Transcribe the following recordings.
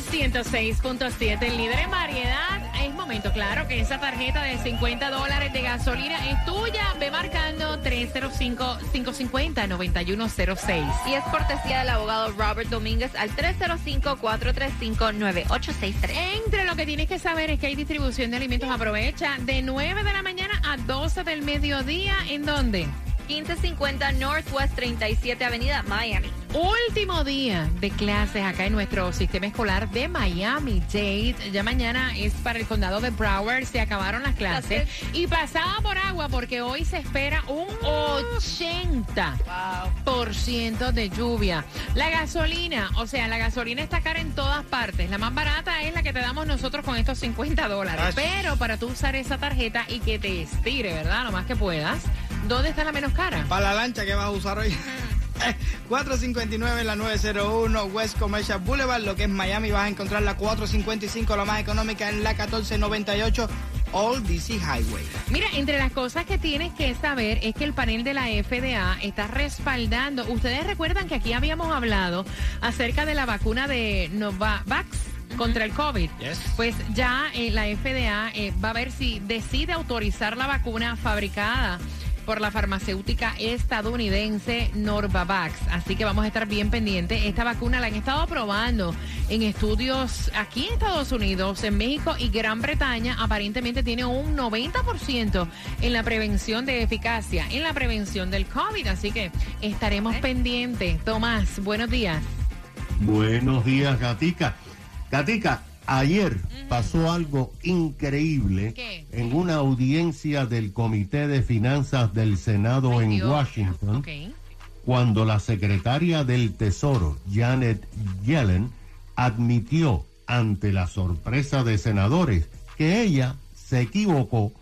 Sol 106.7, el líder en variedad. Es momento, claro, que esa tarjeta de 50 dólares de gasolina es tuya. Ve marcando 305-550-9106. Y es cortesía del abogado Robert Domínguez al 305-435-9863. Entre lo que tienes que saber es que hay distribución de alimentos. Aprovecha de 9 de la mañana a 12 del mediodía. ¿En dónde? 1550 Northwest 37 Avenida, Miami. Último día de clases acá en nuestro sistema escolar de Miami Dade. Ya mañana es para el condado de Broward. Se acabaron las clases y pasaba por agua porque hoy se espera un 80% de lluvia. La gasolina, o sea, la gasolina está cara en todas partes. La más barata es la que te damos nosotros con estos 50 dólares. Pero para tú usar esa tarjeta y que te estire, ¿verdad? Lo más que puedas. ¿Dónde está la menos cara? Para la lancha que vas a usar hoy. 459 en la 901 West Commercial Boulevard, lo que es Miami, vas a encontrar la 455, la más económica, en la 1498 Old DC Highway. Mira, entre las cosas que tienes que saber es que el panel de la FDA está respaldando. Ustedes recuerdan que aquí habíamos hablado acerca de la vacuna de Novavax contra el COVID. Yes. Pues ya eh, la FDA eh, va a ver si decide autorizar la vacuna fabricada por la farmacéutica estadounidense Norvavax. Así que vamos a estar bien pendientes. Esta vacuna la han estado probando en estudios aquí en Estados Unidos, en México y Gran Bretaña. Aparentemente tiene un 90% en la prevención de eficacia, en la prevención del COVID. Así que estaremos pendientes. Tomás, buenos días. Buenos días, Gatica. Gatica, ayer pasó algo increíble ¿Qué? en una audiencia del Comité de Finanzas del Senado Ay, en Dios. Washington, cuando la secretaria del Tesoro, Janet Yellen, admitió ante la sorpresa de senadores que ella se equivocó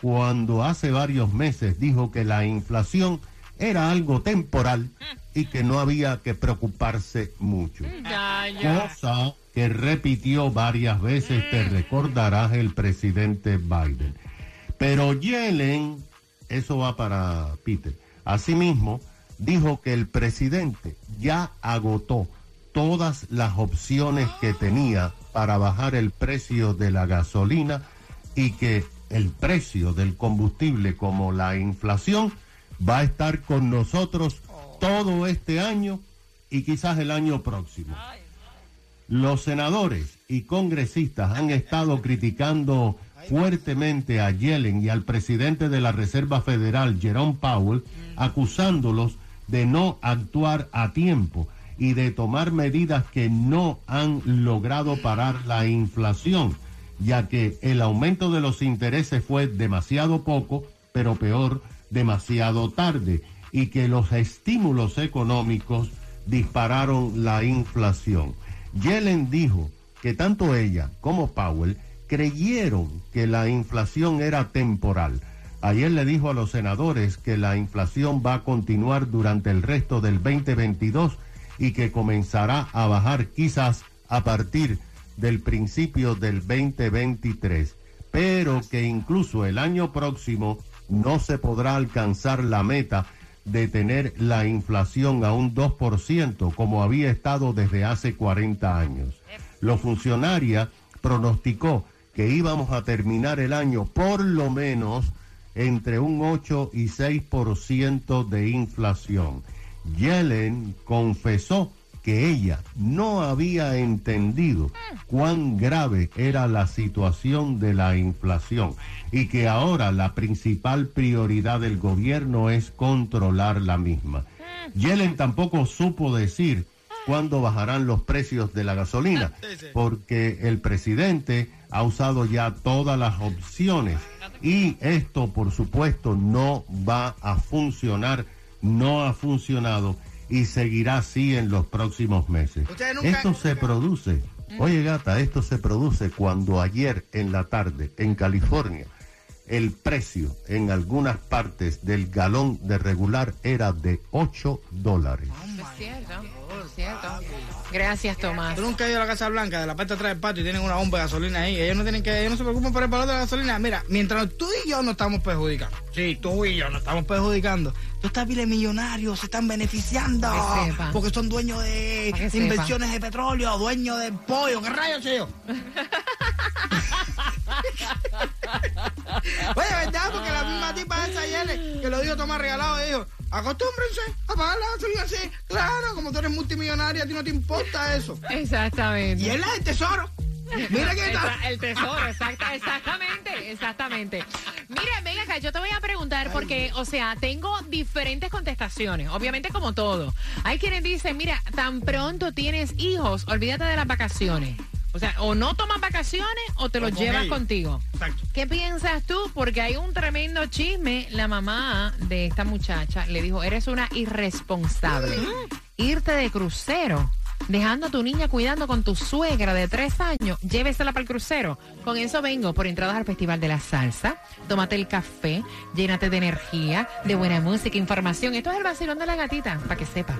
cuando hace varios meses dijo que la inflación era algo temporal y que no había que preocuparse mucho Ya, ya. cosa que repitió varias veces, te recordarás el presidente Biden. Pero Yellen, eso va para Peter, asimismo dijo que el presidente ya agotó todas las opciones que tenía para bajar el precio de la gasolina y que el precio del combustible como la inflación va a estar con nosotros todo este año y quizás el año próximo. Los senadores y congresistas han estado criticando fuertemente a Yellen y al presidente de la Reserva Federal, Jerome Powell, acusándolos de no actuar a tiempo y de tomar medidas que no han logrado parar la inflación, ya que el aumento de los intereses fue demasiado poco, pero peor, demasiado tarde, y que los estímulos económicos dispararon la inflación. Yellen dijo que tanto ella como Powell creyeron que la inflación era temporal. Ayer le dijo a los senadores que la inflación va a continuar durante el resto del 2022 y que comenzará a bajar quizás a partir del principio del 2023, pero que incluso el año próximo no se podrá alcanzar la meta de tener la inflación a un 2% como había estado desde hace 40 años. Los funcionarios pronosticó que íbamos a terminar el año por lo menos entre un 8 y 6% de inflación. Yellen confesó que ella no había entendido cuán grave era la situación de la inflación y que ahora la principal prioridad del gobierno es controlar la misma. Yellen tampoco supo decir cuándo bajarán los precios de la gasolina, porque el presidente ha usado ya todas las opciones y esto, por supuesto, no va a funcionar, no ha funcionado y seguirá así en los próximos meses. Nunca- Esto se produce, oye gata, esto se produce cuando ayer en la tarde en California el precio en algunas partes del galón de regular era de 8 dólares. Es cierto, es cierto. Gracias, Tomás. Tú nunca has ido a la Casa Blanca, de la parte de atrás del patio, y tienen una bomba de gasolina ahí. Ellos no tienen que, ellos no se preocupan por el valor de la gasolina. Mira, mientras tú y yo no estamos perjudicando. Sí, tú y yo no estamos perjudicando. Tú estás pile millonarios, se están beneficiando. Que sepa. Porque son dueños de sepa. inversiones de petróleo, dueños del pollo. ¿Qué rayos, tío? Oye, ¿verdad? Porque la misma tipa esa ayer que lo dijo Tomás Regalado, dijo, acostúmbrense a pagar la gasolina así. Claro, como tú eres multimillonaria, a ti no te importa eso. Exactamente. Y él es el tesoro. Mira que está. El tesoro, exacta- exactamente, exactamente. Mira, venga acá, yo te voy a preguntar porque, o sea, tengo diferentes contestaciones, obviamente como todo. Hay quienes dicen, mira, tan pronto tienes hijos, olvídate de las vacaciones. O sea, o no tomas vacaciones o te los con llevas ellos. contigo. Exacto. ¿Qué piensas tú? Porque hay un tremendo chisme. La mamá de esta muchacha le dijo, eres una irresponsable. Irte de crucero, dejando a tu niña cuidando con tu suegra de tres años, llévesela para el crucero. Con eso vengo por entradas al Festival de la Salsa. Tómate el café, llénate de energía, de buena música, información. Esto es el vacilón de la gatita, para que sepa.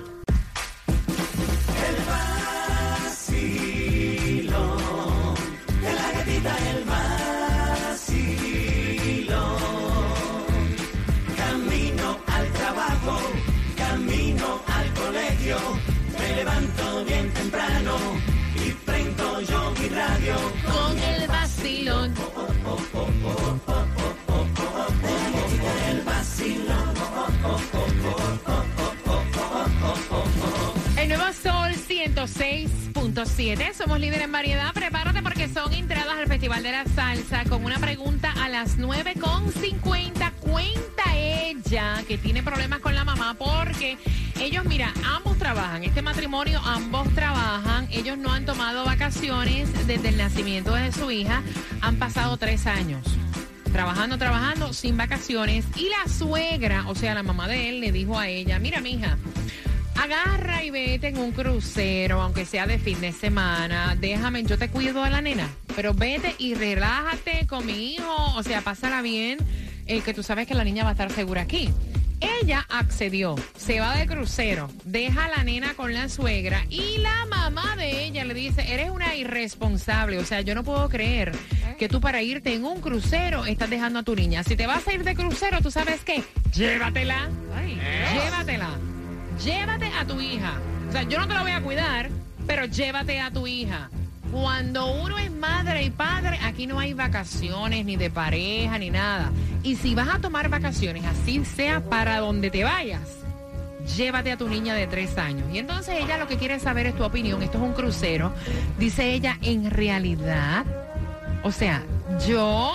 106.7. Somos líderes en variedad. Prepárate porque son entradas al Festival de la Salsa con una pregunta a las 9.50. Cuenta ella que tiene problemas con la mamá porque ellos, mira, ambos trabajan. Este matrimonio, ambos trabajan. Ellos no han tomado vacaciones desde el nacimiento de su hija. Han pasado tres años trabajando, trabajando, sin vacaciones. Y la suegra, o sea, la mamá de él, le dijo a ella, mira, mija, agarra y vete en un crucero, aunque sea de fin de semana. Déjame, yo te cuido a la nena, pero vete y relájate con mi hijo, o sea, pásala bien, eh, que tú sabes que la niña va a estar segura aquí. Ella accedió, se va de crucero, deja a la nena con la suegra y la mamá de ella le dice, eres una irresponsable, o sea, yo no puedo creer que tú para irte en un crucero estás dejando a tu niña. Si te vas a ir de crucero, ¿tú sabes qué? Llévatela, llévatela, llévate a tu hija. O sea, yo no te la voy a cuidar, pero llévate a tu hija. Cuando uno es madre y padre, aquí no hay vacaciones ni de pareja ni nada. Y si vas a tomar vacaciones, así sea para donde te vayas, llévate a tu niña de tres años. Y entonces ella lo que quiere saber es tu opinión. Esto es un crucero. Dice ella, en realidad, o sea, yo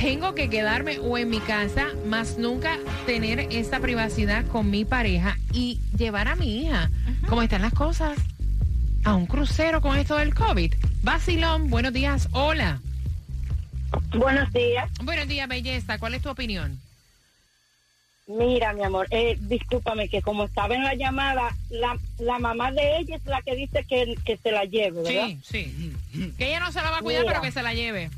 tengo que quedarme o en mi casa, más nunca tener esa privacidad con mi pareja y llevar a mi hija. ¿Cómo están las cosas? A un crucero con esto del COVID. Basilón, buenos días. Hola. Buenos días. Buenos días, belleza. ¿Cuál es tu opinión? Mira, mi amor, eh, discúlpame que como estaba en la llamada, la, la mamá de ella es la que dice que, que se la lleve, ¿verdad? Sí, sí. Que ella no se la va a cuidar, Mira. pero que se la lleve.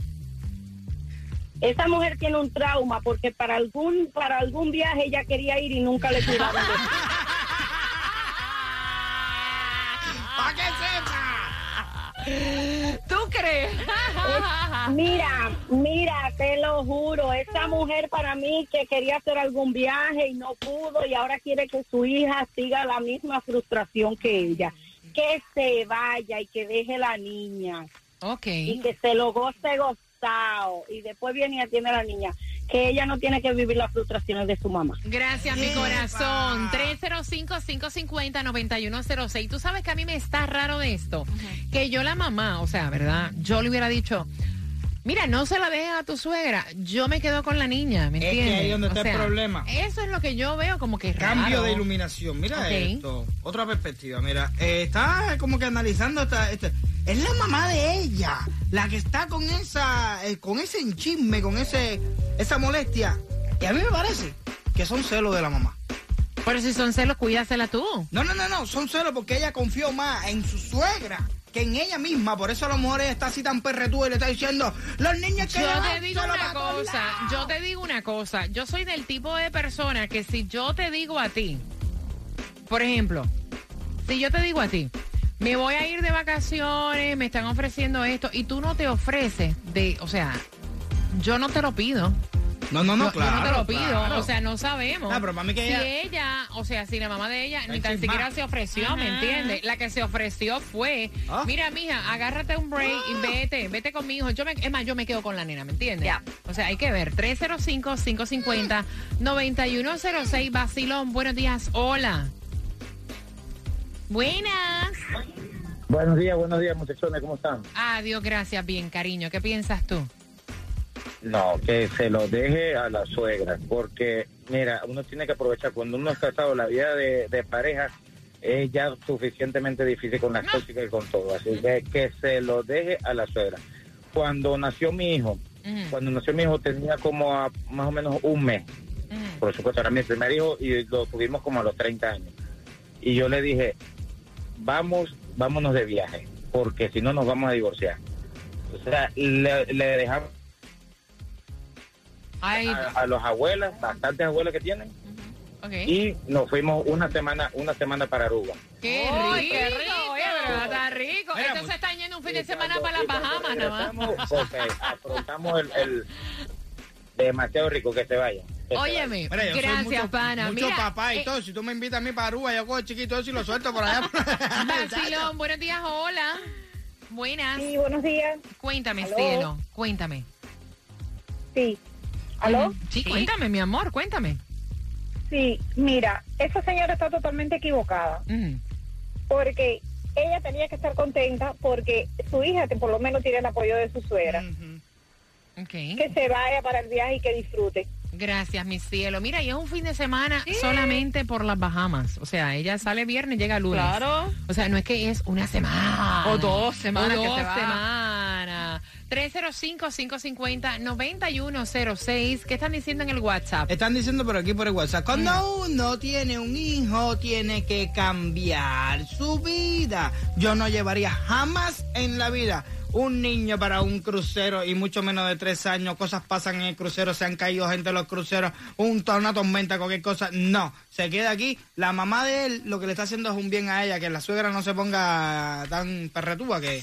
Esa mujer tiene un trauma porque para algún para algún viaje ella quería ir y nunca le cuidaron. de- ¡Para que sepa! ¿Tú crees? Mira, mira, te lo juro, esa mujer para mí que quería hacer algún viaje y no pudo y ahora quiere que su hija siga la misma frustración que ella. Que se vaya y que deje la niña. ok. y que se lo goce y después viene y atiende a la niña que ella no tiene que vivir las frustraciones de su mamá Gracias, mi corazón. 305-550-9106. Tú sabes que a mí me está raro de esto. Que yo la mamá, o sea, ¿verdad? Yo le hubiera dicho, mira, no se la dejes a tu suegra. Yo me quedo con la niña, ¿me Es que entiendes? ahí es donde O está el problema. Eso es lo que yo veo como que raro. Cambio de iluminación. Mira esto. Otra perspectiva. Mira, eh, está como que analizando esta, este- Es la mamá de ella la que está con esa, eh, con ese enchisme, con ese, esa molestia. Y a mí me parece que son celos de la mamá. Pero si son celos, cuídasela tú. No, no, no, no, son celos porque ella confió más en su suegra que en ella misma. Por eso a lo mejor está así tan perretúa y le está diciendo, los niños que Yo te digo una cosa, lados". yo te digo una cosa. Yo soy del tipo de persona que si yo te digo a ti, por ejemplo, si yo te digo a ti, me voy a ir de vacaciones, me están ofreciendo esto y tú no te ofreces de, o sea, yo no te lo pido. No, no, no, Yo- claro. yo no te lo pido, claro. o sea, no sabemos. Ah, pero para mí que si ella- ella, o sea, si la mamá de ella ni tan siquiera se ofreció, ¿me entiendes? La que se ofreció fue, Ah. mira, mija, agárrate un break y vete, vete conmigo. Yo me, es más, yo me quedo con la nena, ¿me entiendes? Ya. O sea, hay que ver. 305-550-9106, Basilón, buenos días, hola. Buenas. Buenos días, buenos días, muchachones, ¿cómo están? Adiós, gracias, bien, cariño. ¿Qué piensas tú? No, que se lo deje a la suegra, porque, mira, uno tiene que aprovechar, cuando uno es casado, la vida de, de pareja es ya suficientemente difícil con las tóxicas y con todo, así que que se lo deje a la suegra. Cuando nació mi hijo, cuando nació mi hijo tenía como a más o menos un mes, por supuesto, era mi primer hijo y lo tuvimos como a los 30 años. Y yo le dije, vamos, vámonos de viaje, porque si no nos vamos a divorciar. O sea, le, le dejamos Ay, a, a los abuelas, bastantes abuelas que tienen, y nos fuimos una semana, una semana para Aruba. ¡Qué ¡Ay, rico! qué rico! Oye, pero está rico. Mira, Entonces pues- están yendo un fin de semana para las Bahamas, nada más. Porque afrontamos el, el demasiado rico que se vaya. Óyeme, Mira, gracias, mucho, pana. Mucho Mira, papá y eh, todo. Si tú me invitas a mí para Aruba, yo cojo chiquito eso y lo suelto por allá. Vacilón, buenos días, hola. Buenas. Sí, buenos días. Cuéntame, cielo, cuéntame. Sí. ¿Aló? Sí, cuéntame, mi amor, cuéntame. Sí, mira, esa señora está totalmente equivocada porque ella tenía que estar contenta porque su hija que por lo menos tiene el apoyo de su suegra. Que se vaya para el viaje y que disfrute. Gracias, mi cielo. Mira, y es un fin de semana solamente por las Bahamas. O sea, ella sale viernes, llega lunes. Claro. O sea, no es que es una semana. O dos semanas O que se va. semanas. 305-550-9106. ¿Qué están diciendo en el WhatsApp? Están diciendo por aquí por el WhatsApp, cuando uno tiene un hijo, tiene que cambiar su vida. Yo no llevaría jamás en la vida un niño para un crucero y mucho menos de tres años. Cosas pasan en el crucero, se han caído gente en los cruceros, un, una tormenta, cualquier cosa. No, se queda aquí. La mamá de él lo que le está haciendo es un bien a ella, que la suegra no se ponga tan perretúa, que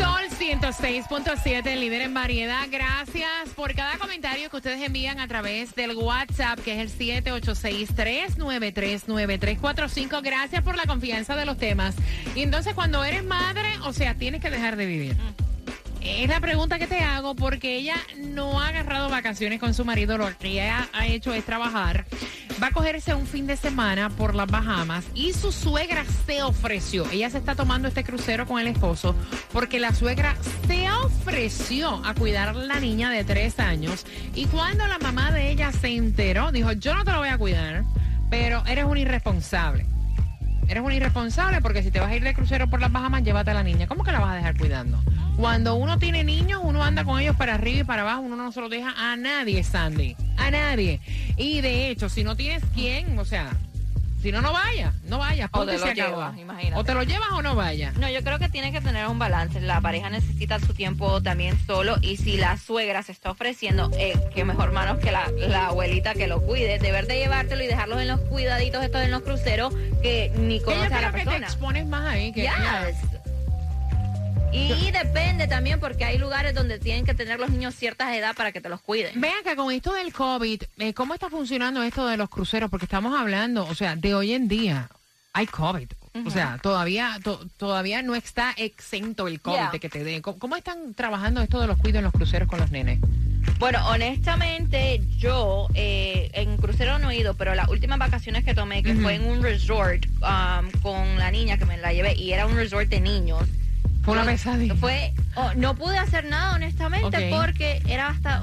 Sol 106.7, líder en variedad. Gracias por cada comentario que ustedes envían a través del WhatsApp, que es el 786-393-9345. Gracias por la confianza de los temas. Y entonces, cuando eres madre, o sea, tienes que dejar de vivir. Es la pregunta que te hago porque ella no ha agarrado vacaciones con su marido, lo que ella ha hecho es trabajar. Va a cogerse un fin de semana por las Bahamas y su suegra se ofreció. Ella se está tomando este crucero con el esposo porque la suegra se ofreció a cuidar a la niña de tres años y cuando la mamá de ella se enteró, dijo, yo no te lo voy a cuidar, pero eres un irresponsable. Eres un irresponsable porque si te vas a ir de crucero por las Bahamas, llévate a la niña. ¿Cómo que la vas a dejar cuidando? Cuando uno tiene niños, uno anda con ellos para arriba y para abajo, uno no se lo deja a nadie, Sandy. A nadie. Y de hecho, si no tienes quién, o sea, si no, no vaya, no vaya. O te lo se llevas, imagínate. O te lo llevas o no vaya. No, yo creo que tiene que tener un balance. La pareja necesita su tiempo también solo y si la suegra se está ofreciendo, eh, que mejor manos que la, la abuelita que lo cuide. Deber de llevártelo y dejarlos en los cuidaditos estos en los cruceros que ni conoce a la que te persona. expones más ahí. Que, Yes. Y depende también porque hay lugares donde tienen que tener los niños ciertas edad para que te los cuiden. Vean que con esto del COVID, eh, ¿cómo está funcionando esto de los cruceros? Porque estamos hablando, o sea, de hoy en día hay COVID. O sea, todavía to- todavía no está exento el COVID Yeah. de que te. ¿Cómo, cómo están trabajando esto de los cuidos en los cruceros con los nenes? Bueno, honestamente, yo eh, en crucero no he ido, pero las últimas vacaciones que tomé, que fue en un resort um, con la niña que me la llevé, y era un resort de niños. Fue una No, pesadilla. Fue, oh, no pude hacer nada, honestamente, porque era hasta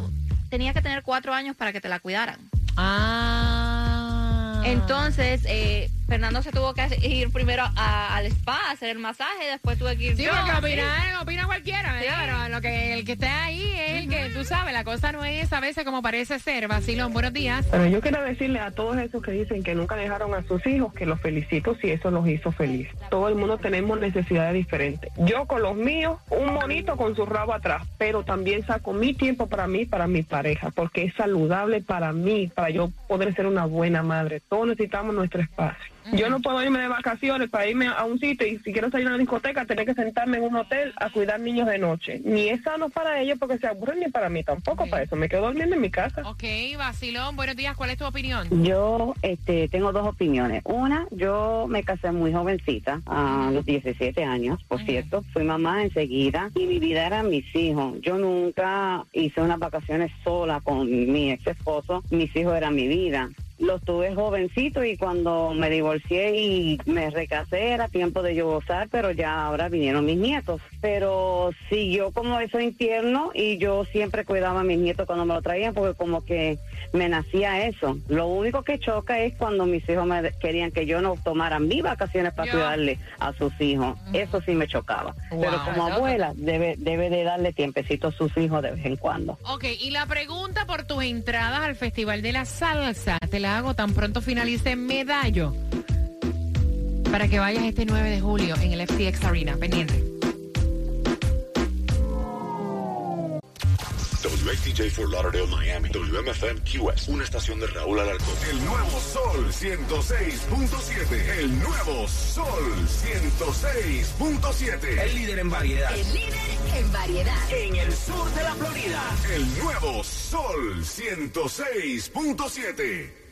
tenía que tener cuatro años para que te la cuidaran. Ah. Entonces, eh, Fernando se tuvo que ir primero a- al spa a hacer el masaje, después tuve que ir Sí, yo. porque sí. opina, opina cualquiera, ¿verdad? Sí. Pero lo que, el que está ahí es el que, tú sabes, la cosa no es a veces como parece ser. Vacilón, buenos días. Pero yo quiero decirle a todos esos que dicen que nunca dejaron a sus hijos que los felicito si eso los hizo feliz. Todo el mundo tenemos necesidades diferentes. Yo con los míos, un monito con su rabo atrás, pero también saco mi tiempo para mí, para mi pareja, porque es saludable para mí, para yo poder ser una buena madre. Todos necesitamos nuestro espacio. Yo no puedo irme de vacaciones para irme a un sitio y si quiero salir a una discoteca, tener que sentarme en un hotel a cuidar niños de noche. Ni es sano para ellos porque se aburren ni para mí tampoco para eso. Me quedo durmiendo en mi casa. Ok, Vacilón, buenos días. ¿Cuál es tu opinión? Yo este, tengo dos opiniones. Una, yo me casé muy jovencita, a los 17 años, por cierto. Fui mamá enseguida y mi vida era mis hijos. Yo nunca hice unas vacaciones sola con mi ex esposo. Mis hijos eran mi vida. Los tuve jovencitos y cuando me divorcié y me recasé era tiempo de yo gozar, pero ya ahora vinieron mis nietos. Pero siguió como eso infierno y yo siempre cuidaba a mis nietos cuando me lo traían porque como que me nacía eso. Lo único que choca es cuando mis hijos me querían que yo no tomara mis vacaciones para cuidarle a sus hijos. Eso sí me chocaba. Pero como abuela debe, debe de darle tiempecito a sus hijos de vez en cuando. Ok, y la pregunta por tus entradas al Festival de la Salsa, te la hago tan pronto finalice Medallo. Para que vayas este 9 de julio en el FTX Arena, pendiente. WXTJ for Lauderdale, Miami. WMFM QS. Una estación de Raúl Alarcón. El nuevo Sol 106.7. El nuevo Sol 106.7. El líder en variedad. El líder en variedad. En el sur de la Florida. El nuevo Sol 106.7.